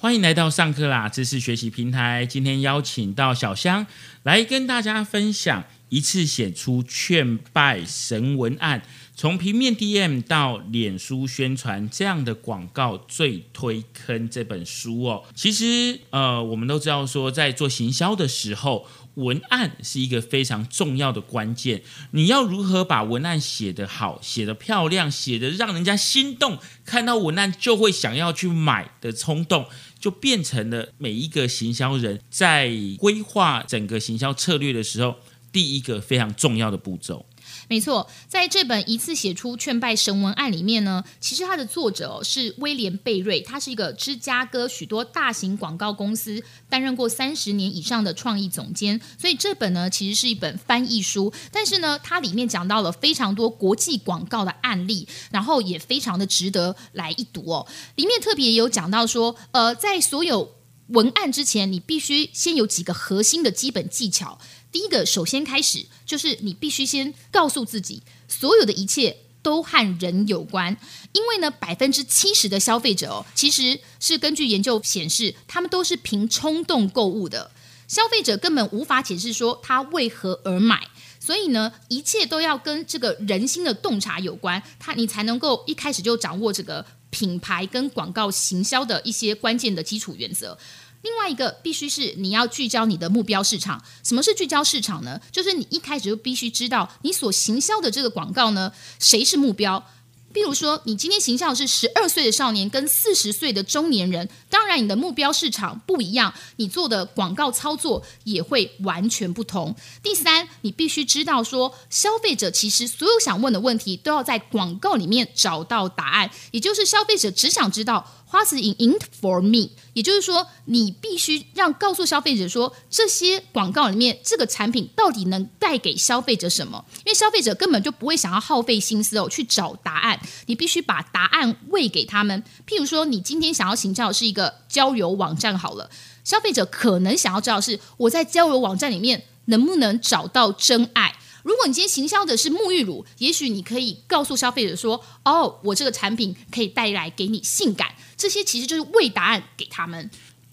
欢迎来到上课啦知识学习平台。今天邀请到小香来跟大家分享一次写出劝败神文案，从平面 DM 到脸书宣传这样的广告最推坑这本书哦。其实呃，我们都知道说，在做行销的时候。文案是一个非常重要的关键，你要如何把文案写得好、写得漂亮、写得让人家心动，看到文案就会想要去买的冲动，就变成了每一个行销人在规划整个行销策略的时候，第一个非常重要的步骤。没错，在这本一次写出劝败神文案里面呢，其实它的作者是威廉贝瑞，他是一个芝加哥许多大型广告公司担任过三十年以上的创意总监，所以这本呢其实是一本翻译书，但是呢它里面讲到了非常多国际广告的案例，然后也非常的值得来一读哦。里面特别有讲到说，呃，在所有文案之前，你必须先有几个核心的基本技巧。第一个，首先开始就是你必须先告诉自己，所有的一切都和人有关，因为呢，百分之七十的消费者哦，其实是根据研究显示，他们都是凭冲动购物的，消费者根本无法解释说他为何而买，所以呢，一切都要跟这个人心的洞察有关，他你才能够一开始就掌握这个品牌跟广告行销的一些关键的基础原则。另外一个必须是你要聚焦你的目标市场。什么是聚焦市场呢？就是你一开始就必须知道你所行销的这个广告呢，谁是目标。比如说，你今天形象是十二岁的少年跟四十岁的中年人，当然你的目标市场不一样，你做的广告操作也会完全不同。第三，你必须知道说，消费者其实所有想问的问题都要在广告里面找到答案，也就是消费者只想知道。花子 in in for me，也就是说，你必须让告诉消费者说，这些广告里面这个产品到底能带给消费者什么？因为消费者根本就不会想要耗费心思哦去找答案，你必须把答案喂给他们。譬如说，你今天想要请教的是一个交友网站好了，消费者可能想要知道是我在交友网站里面能不能找到真爱。如果你今天行销的是沐浴乳，也许你可以告诉消费者说：“哦，我这个产品可以带来给你性感。”这些其实就是为答案给他们。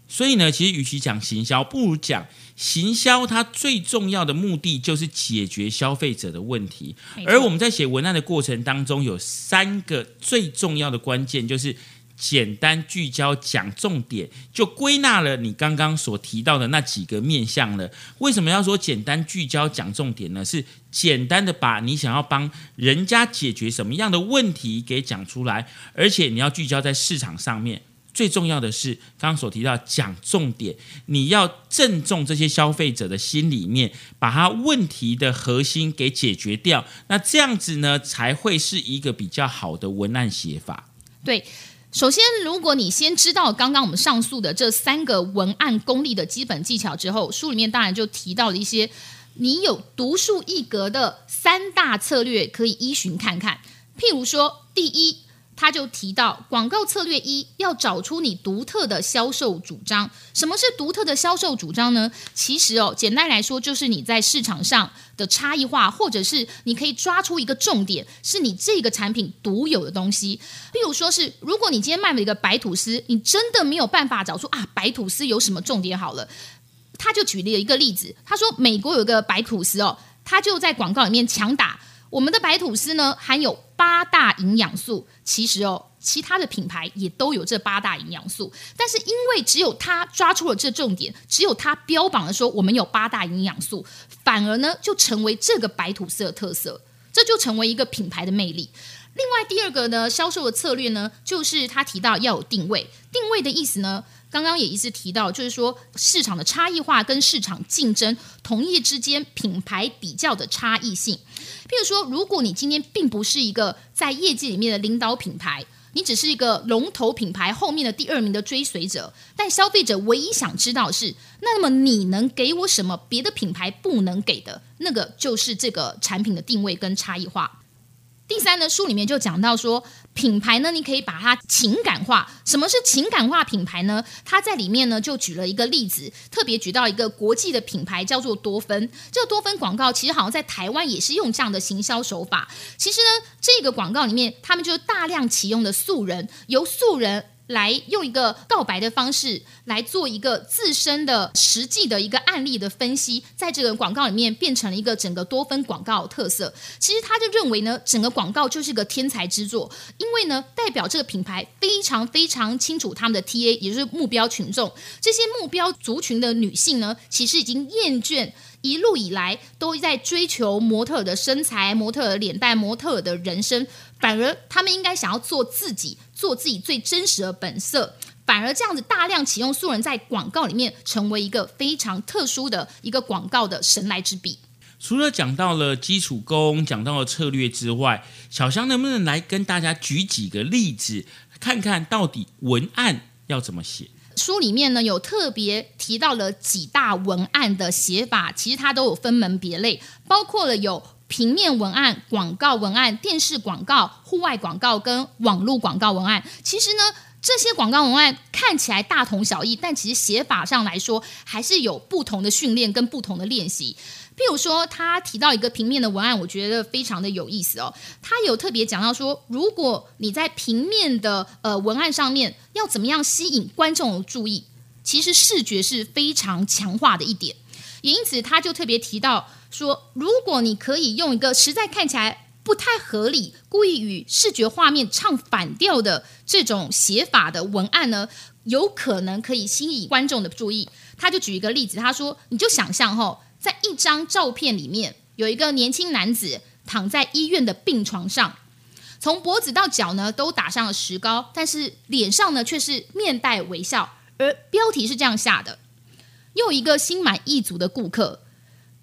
所以呢，其实与其讲行销，不如讲行销。它最重要的目的就是解决消费者的问题。而我们在写文案的过程当中，有三个最重要的关键，就是。简单聚焦讲重点，就归纳了你刚刚所提到的那几个面向了。为什么要说简单聚焦讲重点呢？是简单的把你想要帮人家解决什么样的问题给讲出来，而且你要聚焦在市场上面。最重要的是刚刚所提到讲重点，你要正中这些消费者的心里面，把他问题的核心给解决掉。那这样子呢，才会是一个比较好的文案写法。对。首先，如果你先知道刚刚我们上述的这三个文案功力的基本技巧之后，书里面当然就提到了一些你有独树一格的三大策略可以依循看看。譬如说，第一。他就提到广告策略一要找出你独特的销售主张。什么是独特的销售主张呢？其实哦，简单来说就是你在市场上的差异化，或者是你可以抓出一个重点，是你这个产品独有的东西。譬如说是，如果你今天卖了一个白吐司，你真的没有办法找出啊白吐司有什么重点好了。他就举例了一个例子，他说美国有个白吐司哦，他就在广告里面强打。我们的白吐司呢，含有八大营养素。其实哦，其他的品牌也都有这八大营养素，但是因为只有它抓出了这重点，只有它标榜了说我们有八大营养素，反而呢就成为这个白吐司的特色，这就成为一个品牌的魅力。另外第二个呢，销售的策略呢，就是他提到要有定位。定位的意思呢？刚刚也一直提到，就是说市场的差异化跟市场竞争同业之间品牌比较的差异性。譬如说，如果你今天并不是一个在业界里面的领导品牌，你只是一个龙头品牌后面的第二名的追随者，但消费者唯一想知道是，那么你能给我什么别的品牌不能给的？那个就是这个产品的定位跟差异化。第三呢，书里面就讲到说，品牌呢，你可以把它情感化。什么是情感化品牌呢？它在里面呢就举了一个例子，特别举到一个国际的品牌叫做多芬。这个多芬广告其实好像在台湾也是用这样的行销手法。其实呢，这个广告里面他们就大量启用的素人，由素人来用一个告白的方式来做一个自身的实际的一个案例的分析，在这个广告里面变成了一个整个多分广告特色。其实他就认为呢，整个广告就是一个天才之作，因为呢，代表这个品牌非常非常清楚他们的 TA，也就是目标群众。这些目标族群的女性呢，其实已经厌倦。一路以来都在追求模特的身材、模特的脸蛋、模特的人生，反而他们应该想要做自己，做自己最真实的本色。反而这样子大量启用素人，在广告里面成为一个非常特殊的一个广告的神来之笔。除了讲到了基础功、讲到了策略之外，小香能不能来跟大家举几个例子，看看到底文案要怎么写？书里面呢有特别提到了几大文案的写法，其实它都有分门别类，包括了有平面文案、广告文案、电视广告、户外广告跟网络广告文案。其实呢，这些广告文案看起来大同小异，但其实写法上来说还是有不同的训练跟不同的练习。譬如说，他提到一个平面的文案，我觉得非常的有意思哦。他有特别讲到说，如果你在平面的呃文案上面要怎么样吸引观众注意，其实视觉是非常强化的一点。也因此，他就特别提到说，如果你可以用一个实在看起来不太合理、故意与视觉画面唱反调的这种写法的文案呢，有可能可以吸引观众的注意。他就举一个例子，他说：“你就想象哈。”在一张照片里面，有一个年轻男子躺在医院的病床上，从脖子到脚呢都打上了石膏，但是脸上呢却是面带微笑。而标题是这样下的：又一个心满意足的顾客。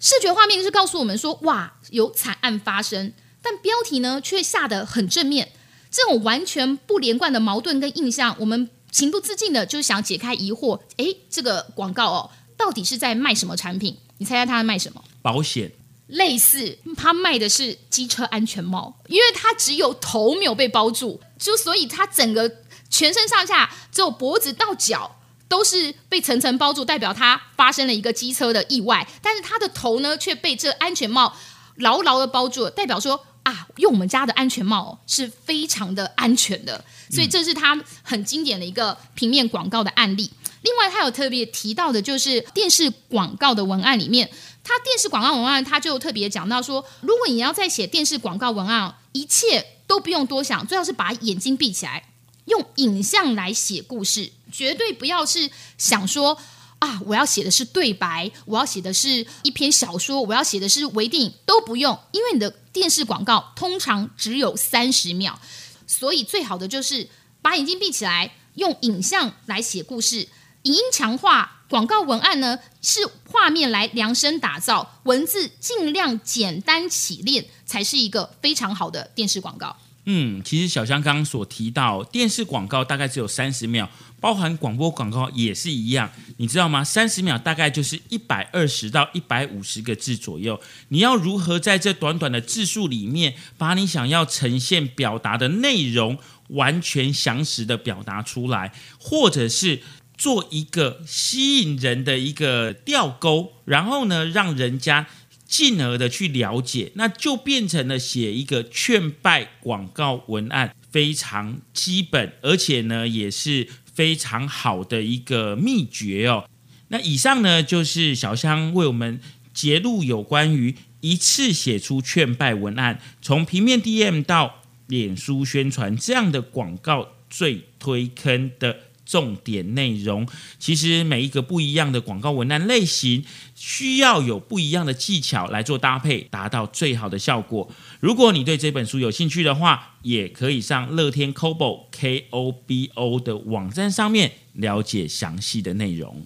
视觉画面是告诉我们说，哇，有惨案发生，但标题呢却下得很正面。这种完全不连贯的矛盾跟印象，我们情不自禁的就想解开疑惑：诶，这个广告哦，到底是在卖什么产品？你猜猜他在卖什么？保险，类似他卖的是机车安全帽，因为他只有头没有被包住，就所以他整个全身上下只有脖子到脚都是被层层包住，代表他发生了一个机车的意外，但是他的头呢却被这安全帽牢牢的包住了，代表说啊，用我们家的安全帽是非常的安全的，所以这是他很经典的一个平面广告的案例。另外，他有特别提到的，就是电视广告的文案里面，他电视广告文案他就特别讲到说，如果你要在写电视广告文案，一切都不用多想，最好是把眼睛闭起来，用影像来写故事，绝对不要是想说啊，我要写的是对白，我要写的是一篇小说，我要写的是微电影，都不用，因为你的电视广告通常只有三十秒，所以最好的就是把眼睛闭起来，用影像来写故事。影音强化广告文案呢，是画面来量身打造，文字尽量简单起练，才是一个非常好的电视广告。嗯，其实小香刚刚所提到，电视广告大概只有三十秒，包含广播广告也是一样，你知道吗？三十秒大概就是一百二十到一百五十个字左右。你要如何在这短短的字数里面，把你想要呈现表达的内容完全详实的表达出来，或者是？做一个吸引人的一个吊钩，然后呢，让人家进而的去了解，那就变成了写一个劝败广告文案非常基本，而且呢也是非常好的一个秘诀哦。那以上呢就是小香为我们揭露有关于一次写出劝败文案，从平面 DM 到脸书宣传这样的广告最推坑的。重点内容，其实每一个不一样的广告文案类型，需要有不一样的技巧来做搭配，达到最好的效果。如果你对这本书有兴趣的话，也可以上乐天 Kobo K O B O 的网站上面了解详细的内容。